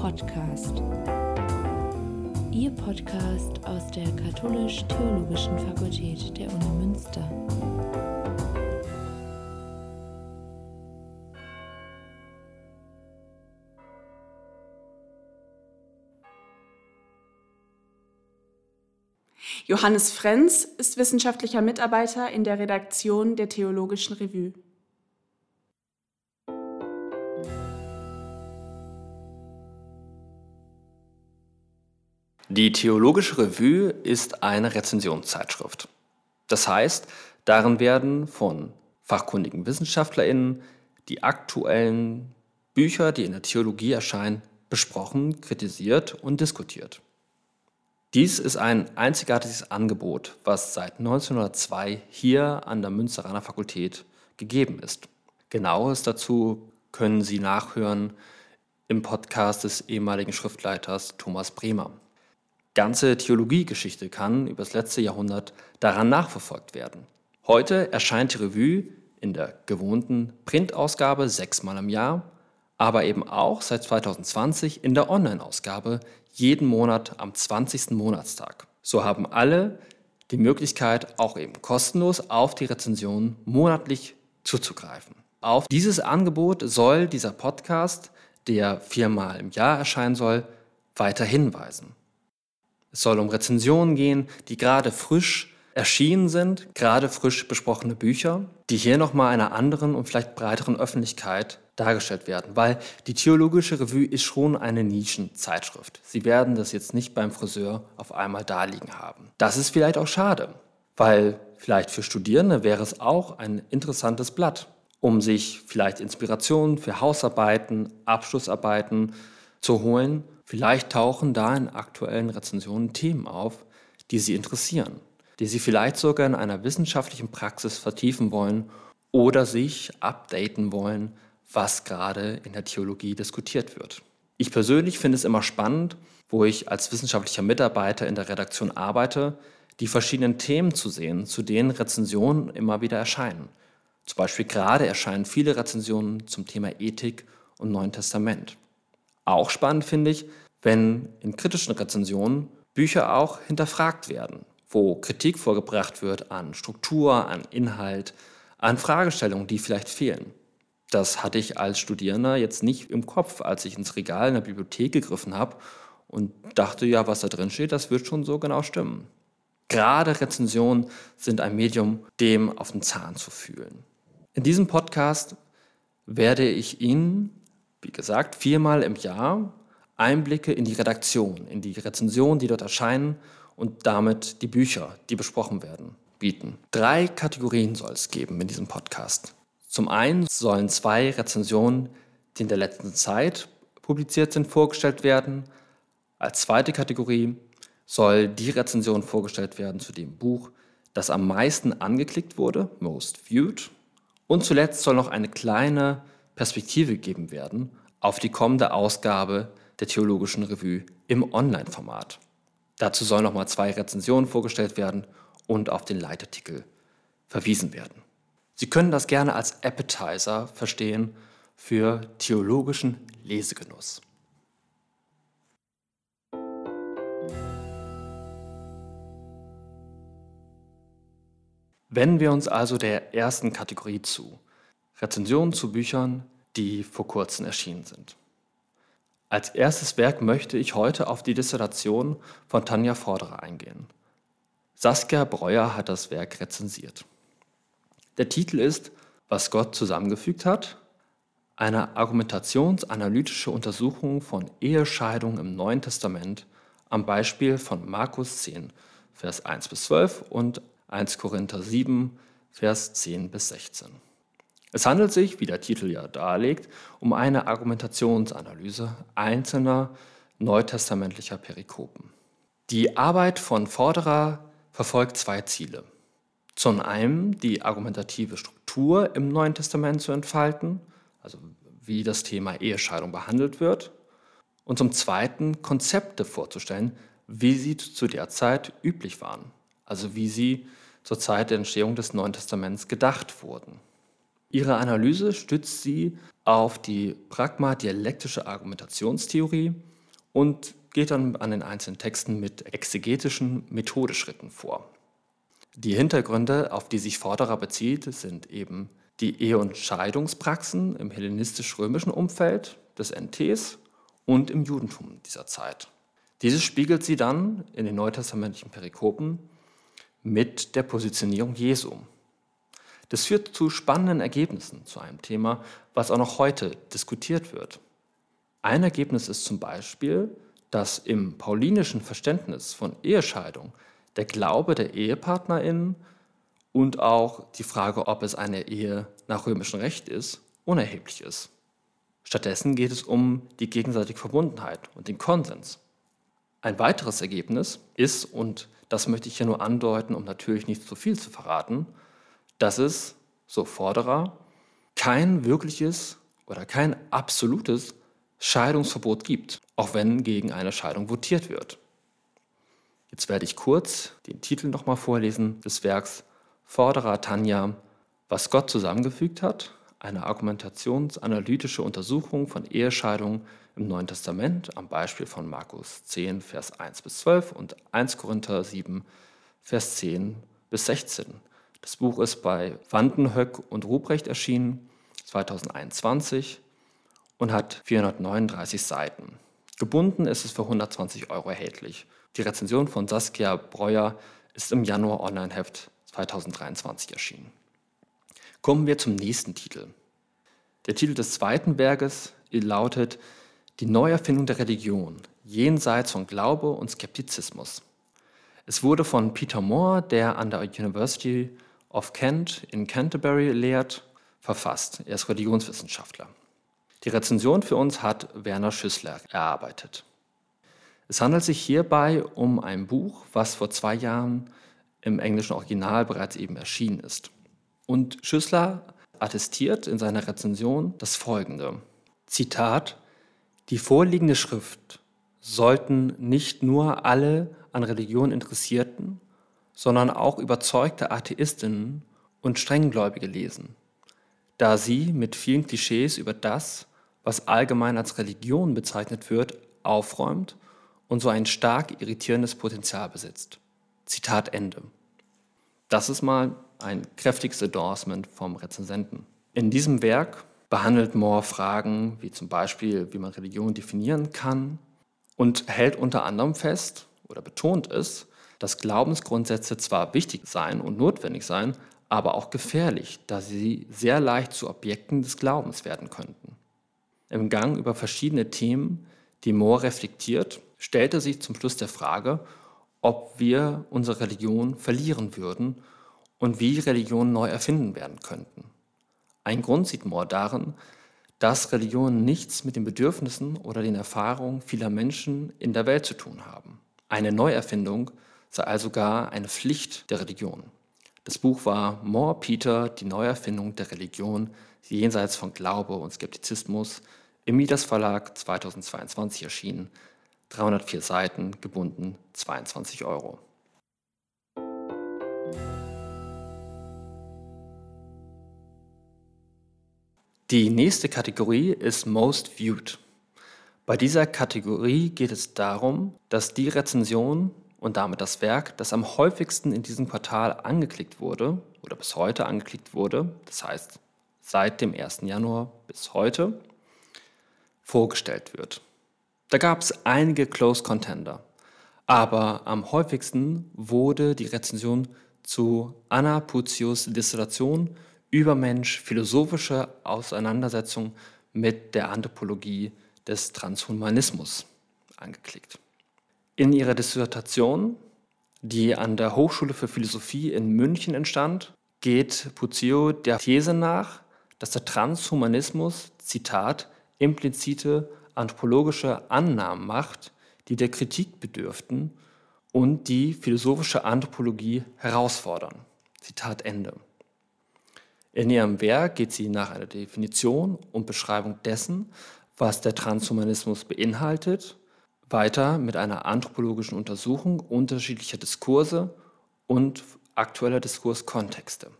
Podcast. Ihr Podcast aus der Katholisch-Theologischen Fakultät der Uni Münster. Johannes Frenz ist wissenschaftlicher Mitarbeiter in der Redaktion der Theologischen Revue. Die Theologische Revue ist eine Rezensionszeitschrift. Das heißt, darin werden von fachkundigen WissenschaftlerInnen die aktuellen Bücher, die in der Theologie erscheinen, besprochen, kritisiert und diskutiert. Dies ist ein einzigartiges Angebot, was seit 1902 hier an der Münsteraner Fakultät gegeben ist. Genaues dazu können Sie nachhören im Podcast des ehemaligen Schriftleiters Thomas Bremer ganze Theologiegeschichte kann über das letzte Jahrhundert daran nachverfolgt werden. Heute erscheint die Revue in der gewohnten Printausgabe sechsmal im Jahr, aber eben auch seit 2020 in der Online-Ausgabe jeden Monat am 20. Monatstag. So haben alle die Möglichkeit, auch eben kostenlos auf die Rezension monatlich zuzugreifen. Auf dieses Angebot soll dieser Podcast, der viermal im Jahr erscheinen soll, weiter hinweisen. Es soll um Rezensionen gehen, die gerade frisch erschienen sind, gerade frisch besprochene Bücher, die hier nochmal einer anderen und vielleicht breiteren Öffentlichkeit dargestellt werden, weil die Theologische Revue ist schon eine Nischenzeitschrift. Sie werden das jetzt nicht beim Friseur auf einmal daliegen haben. Das ist vielleicht auch schade, weil vielleicht für Studierende wäre es auch ein interessantes Blatt, um sich vielleicht Inspirationen für Hausarbeiten, Abschlussarbeiten zu holen Vielleicht tauchen da in aktuellen Rezensionen Themen auf, die Sie interessieren, die Sie vielleicht sogar in einer wissenschaftlichen Praxis vertiefen wollen oder sich updaten wollen, was gerade in der Theologie diskutiert wird. Ich persönlich finde es immer spannend, wo ich als wissenschaftlicher Mitarbeiter in der Redaktion arbeite, die verschiedenen Themen zu sehen, zu denen Rezensionen immer wieder erscheinen. Zum Beispiel gerade erscheinen viele Rezensionen zum Thema Ethik und Neuen Testament. Auch spannend finde ich, wenn in kritischen Rezensionen Bücher auch hinterfragt werden, wo Kritik vorgebracht wird an Struktur, an Inhalt, an Fragestellungen, die vielleicht fehlen. Das hatte ich als Studierender jetzt nicht im Kopf, als ich ins Regal in der Bibliothek gegriffen habe und dachte, ja, was da drin steht, das wird schon so genau stimmen. Gerade Rezensionen sind ein Medium, dem auf den Zahn zu fühlen. In diesem Podcast werde ich Ihnen wie gesagt, viermal im Jahr Einblicke in die Redaktion, in die Rezensionen, die dort erscheinen und damit die Bücher, die besprochen werden, bieten. Drei Kategorien soll es geben in diesem Podcast. Zum einen sollen zwei Rezensionen, die in der letzten Zeit publiziert sind, vorgestellt werden. Als zweite Kategorie soll die Rezension vorgestellt werden zu dem Buch, das am meisten angeklickt wurde, Most Viewed. Und zuletzt soll noch eine kleine Perspektive gegeben werden auf die kommende Ausgabe der Theologischen Revue im Online-Format. Dazu sollen nochmal zwei Rezensionen vorgestellt werden und auf den Leitartikel verwiesen werden. Sie können das gerne als Appetizer verstehen für theologischen Lesegenuss. Wenden wir uns also der ersten Kategorie zu, Rezensionen zu Büchern, die vor kurzem erschienen sind. Als erstes Werk möchte ich heute auf die Dissertation von Tanja Vorderer eingehen. Saskia Breuer hat das Werk rezensiert. Der Titel ist Was Gott zusammengefügt hat, eine argumentationsanalytische Untersuchung von Ehescheidung im Neuen Testament am Beispiel von Markus 10, Vers 1 bis 12 und 1 Korinther 7, Vers 10 bis 16. Es handelt sich, wie der Titel ja darlegt, um eine Argumentationsanalyse einzelner neutestamentlicher Perikopen. Die Arbeit von Vorderer verfolgt zwei Ziele. Zum einen die argumentative Struktur im Neuen Testament zu entfalten, also wie das Thema Ehescheidung behandelt wird, und zum zweiten Konzepte vorzustellen, wie sie zu der Zeit üblich waren, also wie sie zur Zeit der Entstehung des Neuen Testaments gedacht wurden. Ihre Analyse stützt sie auf die pragmadialektische Argumentationstheorie, und geht dann an den einzelnen Texten mit exegetischen Methodeschritten vor. Die Hintergründe, auf die sich Forderer bezieht, sind eben die Ehe- und Scheidungspraxen im hellenistisch-römischen Umfeld des NTs und im Judentum dieser Zeit. Dieses spiegelt sie dann in den neutestamentlichen Perikopen mit der Positionierung Jesu. Das führt zu spannenden Ergebnissen zu einem Thema, was auch noch heute diskutiert wird. Ein Ergebnis ist zum Beispiel, dass im paulinischen Verständnis von Ehescheidung der Glaube der EhepartnerInnen und auch die Frage, ob es eine Ehe nach römischem Recht ist, unerheblich ist. Stattdessen geht es um die gegenseitige Verbundenheit und den Konsens. Ein weiteres Ergebnis ist, und das möchte ich hier nur andeuten, um natürlich nicht zu viel zu verraten, dass es, so Forderer, kein wirkliches oder kein absolutes Scheidungsverbot gibt, auch wenn gegen eine Scheidung votiert wird. Jetzt werde ich kurz den Titel nochmal vorlesen des Werks Forderer Tanja, was Gott zusammengefügt hat, eine argumentationsanalytische Untersuchung von Ehescheidungen im Neuen Testament am Beispiel von Markus 10, Vers 1 bis 12 und 1 Korinther 7, Vers 10 bis 16. Das Buch ist bei Wandenhöck und Ruprecht erschienen 2021 und hat 439 Seiten. Gebunden ist es für 120 Euro erhältlich. Die Rezension von Saskia Breuer ist im Januar Online-Heft 2023 erschienen. Kommen wir zum nächsten Titel. Der Titel des zweiten Werkes lautet Die Neuerfindung der Religion, jenseits von Glaube und Skeptizismus. Es wurde von Peter Moore, der an der University of Kent in Canterbury lehrt, verfasst. Er ist Religionswissenschaftler. Die Rezension für uns hat Werner Schüssler erarbeitet. Es handelt sich hierbei um ein Buch, was vor zwei Jahren im englischen Original bereits eben erschienen ist. Und Schüssler attestiert in seiner Rezension das folgende. Zitat, die vorliegende Schrift sollten nicht nur alle an Religion Interessierten, sondern auch überzeugte Atheistinnen und Strenggläubige lesen, da sie mit vielen Klischees über das, was allgemein als Religion bezeichnet wird, aufräumt und so ein stark irritierendes Potenzial besitzt. Zitat Ende. Das ist mal ein kräftiges Endorsement vom Rezensenten. In diesem Werk behandelt Moore Fragen wie zum Beispiel, wie man Religion definieren kann und hält unter anderem fest oder betont es, dass Glaubensgrundsätze zwar wichtig seien und notwendig seien, aber auch gefährlich, da sie sehr leicht zu Objekten des Glaubens werden könnten. Im Gang über verschiedene Themen, die Moore reflektiert, stellte sich zum Schluss der Frage, ob wir unsere Religion verlieren würden und wie Religionen neu erfinden werden könnten. Ein Grund sieht Moore darin, dass Religionen nichts mit den Bedürfnissen oder den Erfahrungen vieler Menschen in der Welt zu tun haben. Eine Neuerfindung sei also gar eine Pflicht der Religion. Das Buch war Moore Peter, die Neuerfindung der Religion jenseits von Glaube und Skeptizismus, im Midas Verlag 2022 erschienen, 304 Seiten, gebunden 22 Euro. Die nächste Kategorie ist Most Viewed. Bei dieser Kategorie geht es darum, dass die Rezension und damit das Werk, das am häufigsten in diesem Quartal angeklickt wurde oder bis heute angeklickt wurde, das heißt seit dem 1. Januar bis heute, vorgestellt wird. Da gab es einige Close Contender, aber am häufigsten wurde die Rezension zu Anna Puzius Dissertation über Mensch philosophische Auseinandersetzung mit der Anthropologie des Transhumanismus angeklickt. In ihrer Dissertation, die an der Hochschule für Philosophie in München entstand, geht Puzio der These nach, dass der Transhumanismus, Zitat, implizite anthropologische Annahmen macht, die der Kritik bedürften und die philosophische Anthropologie herausfordern. Zitat Ende. In ihrem Werk geht sie nach einer Definition und Beschreibung dessen, was der Transhumanismus beinhaltet, weiter mit einer anthropologischen Untersuchung unterschiedlicher Diskurse und aktueller Diskurskontexte.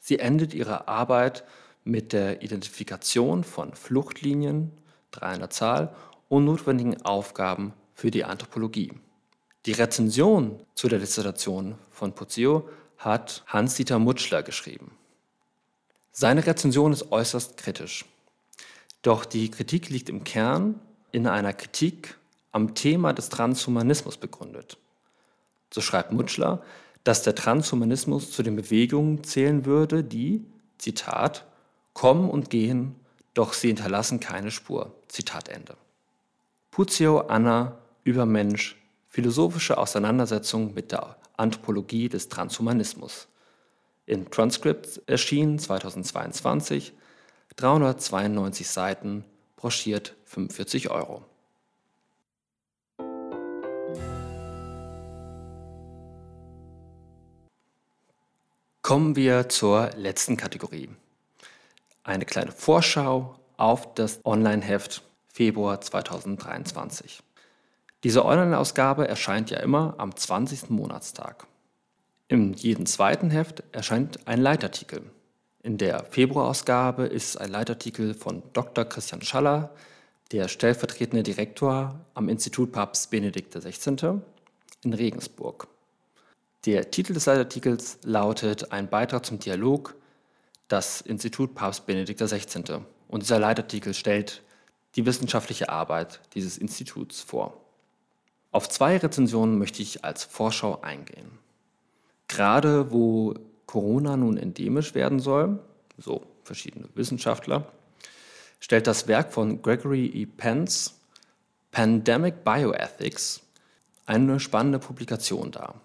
Sie endet ihre Arbeit mit der Identifikation von Fluchtlinien, drei an der Zahl, und notwendigen Aufgaben für die Anthropologie. Die Rezension zu der Dissertation von Puzzio hat Hans-Dieter Mutschler geschrieben. Seine Rezension ist äußerst kritisch. Doch die Kritik liegt im Kern in einer Kritik am Thema des Transhumanismus begründet. So schreibt Mutschler, dass der Transhumanismus zu den Bewegungen zählen würde, die, Zitat, kommen und gehen, doch sie hinterlassen keine Spur. Zitat Ende. Puzio Anna über Mensch, philosophische Auseinandersetzung mit der Anthropologie des Transhumanismus. In Transcript erschien 2022, 392 Seiten, broschiert 45 Euro. Kommen wir zur letzten Kategorie. Eine kleine Vorschau auf das Online-Heft Februar 2023. Diese Online-Ausgabe erscheint ja immer am 20. Monatstag. In jedem zweiten Heft erscheint ein Leitartikel. In der Februarausgabe ist ein Leitartikel von Dr. Christian Schaller, der stellvertretende Direktor am Institut Papst Benedikt XVI. in Regensburg. Der Titel des Leitartikels lautet Ein Beitrag zum Dialog, das Institut Papst Benedikt XVI. Und dieser Leitartikel stellt die wissenschaftliche Arbeit dieses Instituts vor. Auf zwei Rezensionen möchte ich als Vorschau eingehen. Gerade wo Corona nun endemisch werden soll, so verschiedene Wissenschaftler, stellt das Werk von Gregory E. Pence, Pandemic Bioethics, eine spannende Publikation dar.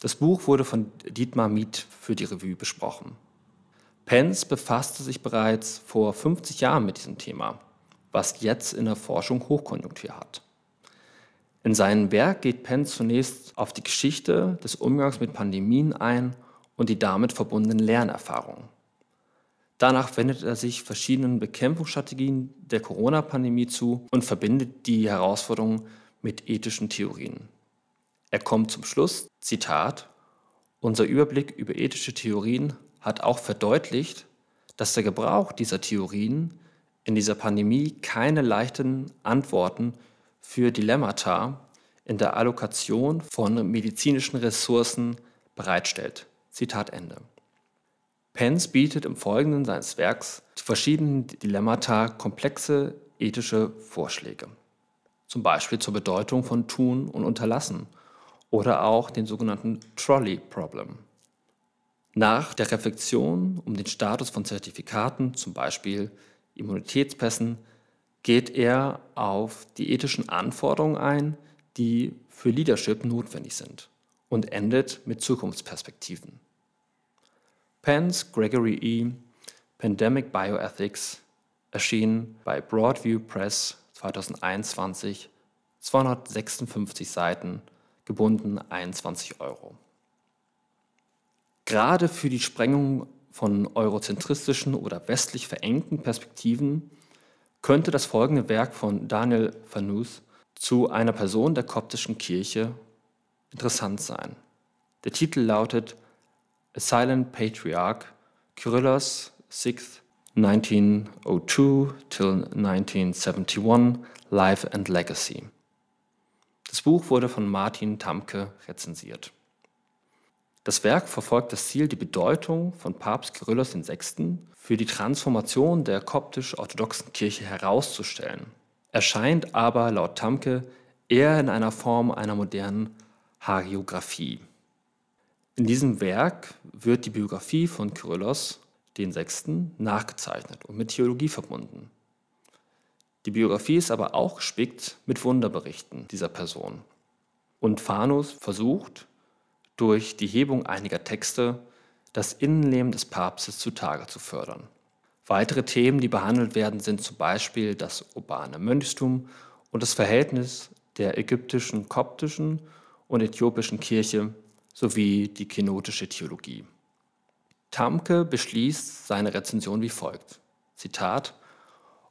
Das Buch wurde von Dietmar Miet für die Revue besprochen. Pence befasste sich bereits vor 50 Jahren mit diesem Thema, was jetzt in der Forschung Hochkonjunktur hat. In seinem Werk geht Pence zunächst auf die Geschichte des Umgangs mit Pandemien ein und die damit verbundenen Lernerfahrungen. Danach wendet er sich verschiedenen Bekämpfungsstrategien der Corona-Pandemie zu und verbindet die Herausforderungen mit ethischen Theorien. Er kommt zum Schluss, Zitat, unser Überblick über ethische Theorien hat auch verdeutlicht, dass der Gebrauch dieser Theorien in dieser Pandemie keine leichten Antworten für Dilemmata in der Allokation von medizinischen Ressourcen bereitstellt. Zitat Ende. Pence bietet im Folgenden seines Werks zu verschiedenen Dilemmata komplexe ethische Vorschläge. Zum Beispiel zur Bedeutung von Tun und Unterlassen oder auch den sogenannten Trolley Problem. Nach der Reflexion um den Status von Zertifikaten, zum Beispiel Immunitätspässen, geht er auf die ethischen Anforderungen ein, die für Leadership notwendig sind und endet mit Zukunftsperspektiven. Pence Gregory E. Pandemic Bioethics erschien bei Broadview Press 2021, 256 Seiten gebunden 21 Euro. Gerade für die Sprengung von eurozentristischen oder westlich verengten Perspektiven könnte das folgende Werk von Daniel Fanus zu einer Person der koptischen Kirche interessant sein. Der Titel lautet A Silent Patriarch, Kyrillos VI, 1902 till 1971, Life and Legacy. Das Buch wurde von Martin Tamke rezensiert. Das Werk verfolgt das Ziel, die Bedeutung von Papst Kyrillos VI. für die Transformation der koptisch-orthodoxen Kirche herauszustellen, erscheint aber laut Tamke eher in einer Form einer modernen Hagiographie. In diesem Werk wird die Biografie von Kyrillos VI. nachgezeichnet und mit Theologie verbunden. Die Biografie ist aber auch gespickt mit Wunderberichten dieser Person. Und Phanus versucht, durch die Hebung einiger Texte das Innenleben des Papstes zutage zu fördern. Weitere Themen, die behandelt werden, sind zum Beispiel das urbane Mönchstum und das Verhältnis der ägyptischen, koptischen und äthiopischen Kirche sowie die kenotische Theologie. Tamke beschließt seine Rezension wie folgt. Zitat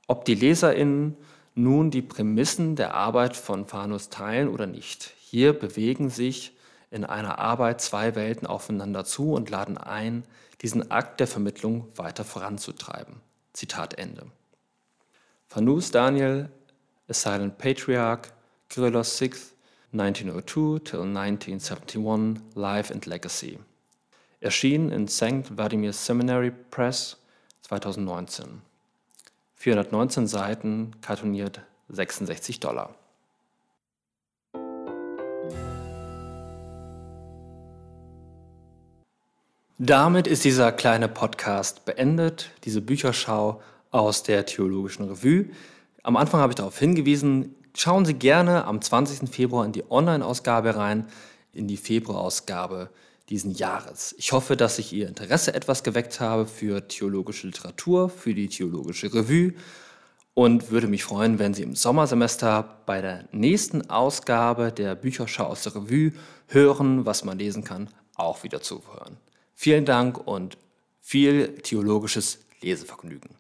ob die LeserInnen nun die Prämissen der Arbeit von Fanus teilen oder nicht. Hier bewegen sich in einer Arbeit zwei Welten aufeinander zu und laden ein, diesen Akt der Vermittlung weiter voranzutreiben. Zitat Ende. Fanus Daniel A Silent Patriarch, Kyrillos VI, 1902 till 1971, Life and Legacy. Erschien in St. Vladimir Seminary Press 2019. 419 Seiten, kartoniert 66 Dollar. Damit ist dieser kleine Podcast beendet, diese Bücherschau aus der Theologischen Revue. Am Anfang habe ich darauf hingewiesen, schauen Sie gerne am 20. Februar in die Online-Ausgabe rein, in die Februarausgabe diesen Jahres. Ich hoffe, dass ich Ihr Interesse etwas geweckt habe für theologische Literatur, für die Theologische Revue und würde mich freuen, wenn Sie im Sommersemester bei der nächsten Ausgabe der Bücherschau aus der Revue hören, was man lesen kann, auch wieder zuhören. Vielen Dank und viel theologisches Lesevergnügen.